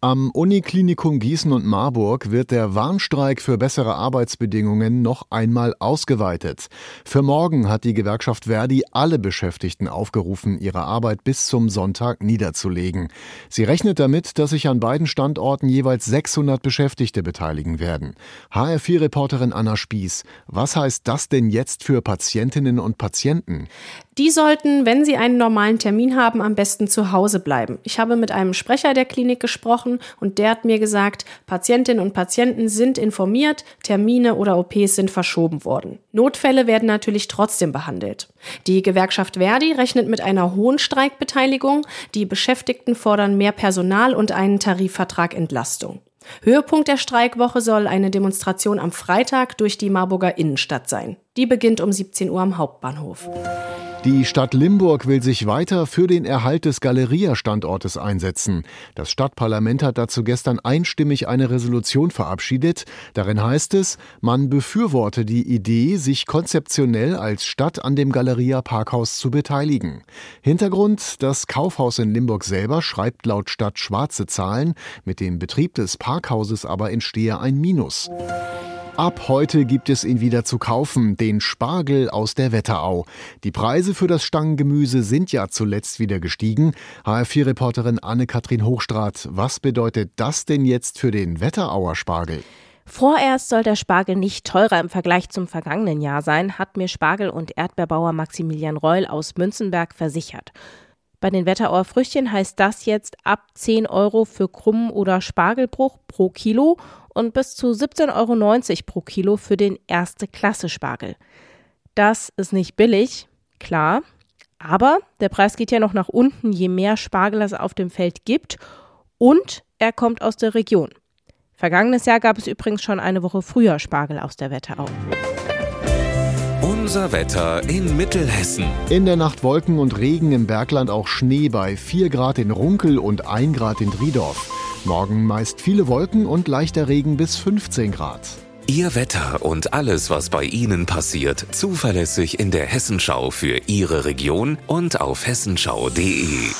Am Uniklinikum Gießen und Marburg wird der Warnstreik für bessere Arbeitsbedingungen noch einmal ausgeweitet. Für morgen hat die Gewerkschaft Verdi alle Beschäftigten aufgerufen, ihre Arbeit bis zum Sonntag niederzulegen. Sie rechnet damit, dass sich an beiden Standorten jeweils 600 Beschäftigte beteiligen werden. HR4-Reporterin Anna Spieß, was heißt das denn jetzt für Patientinnen und Patienten? Die sollten, wenn sie einen normalen Termin haben, am besten zu Hause bleiben. Ich habe mit einem Sprecher der Klinik gesprochen und der hat mir gesagt, Patientinnen und Patienten sind informiert, Termine oder OPs sind verschoben worden. Notfälle werden natürlich trotzdem behandelt. Die Gewerkschaft Verdi rechnet mit einer hohen Streikbeteiligung. Die Beschäftigten fordern mehr Personal und einen Tarifvertrag Entlastung. Höhepunkt der Streikwoche soll eine Demonstration am Freitag durch die Marburger Innenstadt sein. Die beginnt um 17 Uhr am Hauptbahnhof. Die Stadt Limburg will sich weiter für den Erhalt des Galeria-Standortes einsetzen. Das Stadtparlament hat dazu gestern einstimmig eine Resolution verabschiedet. Darin heißt es, man befürworte die Idee, sich konzeptionell als Stadt an dem Galeria-Parkhaus zu beteiligen. Hintergrund, das Kaufhaus in Limburg selber schreibt laut Stadt schwarze Zahlen, mit dem Betrieb des Parkhauses aber entstehe ein Minus. Ab heute gibt es ihn wieder zu kaufen, den Spargel aus der Wetterau. Die Preise für das Stangengemüse sind ja zuletzt wieder gestiegen. HR4-Reporterin Anne-Kathrin Hochstrat, was bedeutet das denn jetzt für den Wetterauer Spargel? Vorerst soll der Spargel nicht teurer im Vergleich zum vergangenen Jahr sein, hat mir Spargel- und Erdbeerbauer Maximilian Reul aus Münzenberg versichert. Bei den Wetterauer Früchtchen heißt das jetzt ab 10 Euro für Krummen oder Spargelbruch pro Kilo und bis zu 17,90 Euro pro Kilo für den erste Klasse Spargel. Das ist nicht billig, klar, aber der Preis geht ja noch nach unten, je mehr Spargel es auf dem Feld gibt und er kommt aus der Region. Vergangenes Jahr gab es übrigens schon eine Woche früher Spargel aus der Wetterau. Unser Wetter in Mittelhessen. In der Nacht Wolken und Regen im Bergland auch Schnee bei 4 Grad in Runkel und 1 Grad in Driedorf. Morgen meist viele Wolken und leichter Regen bis 15 Grad. Ihr Wetter und alles, was bei Ihnen passiert, zuverlässig in der Hessenschau für Ihre Region und auf hessenschau.de.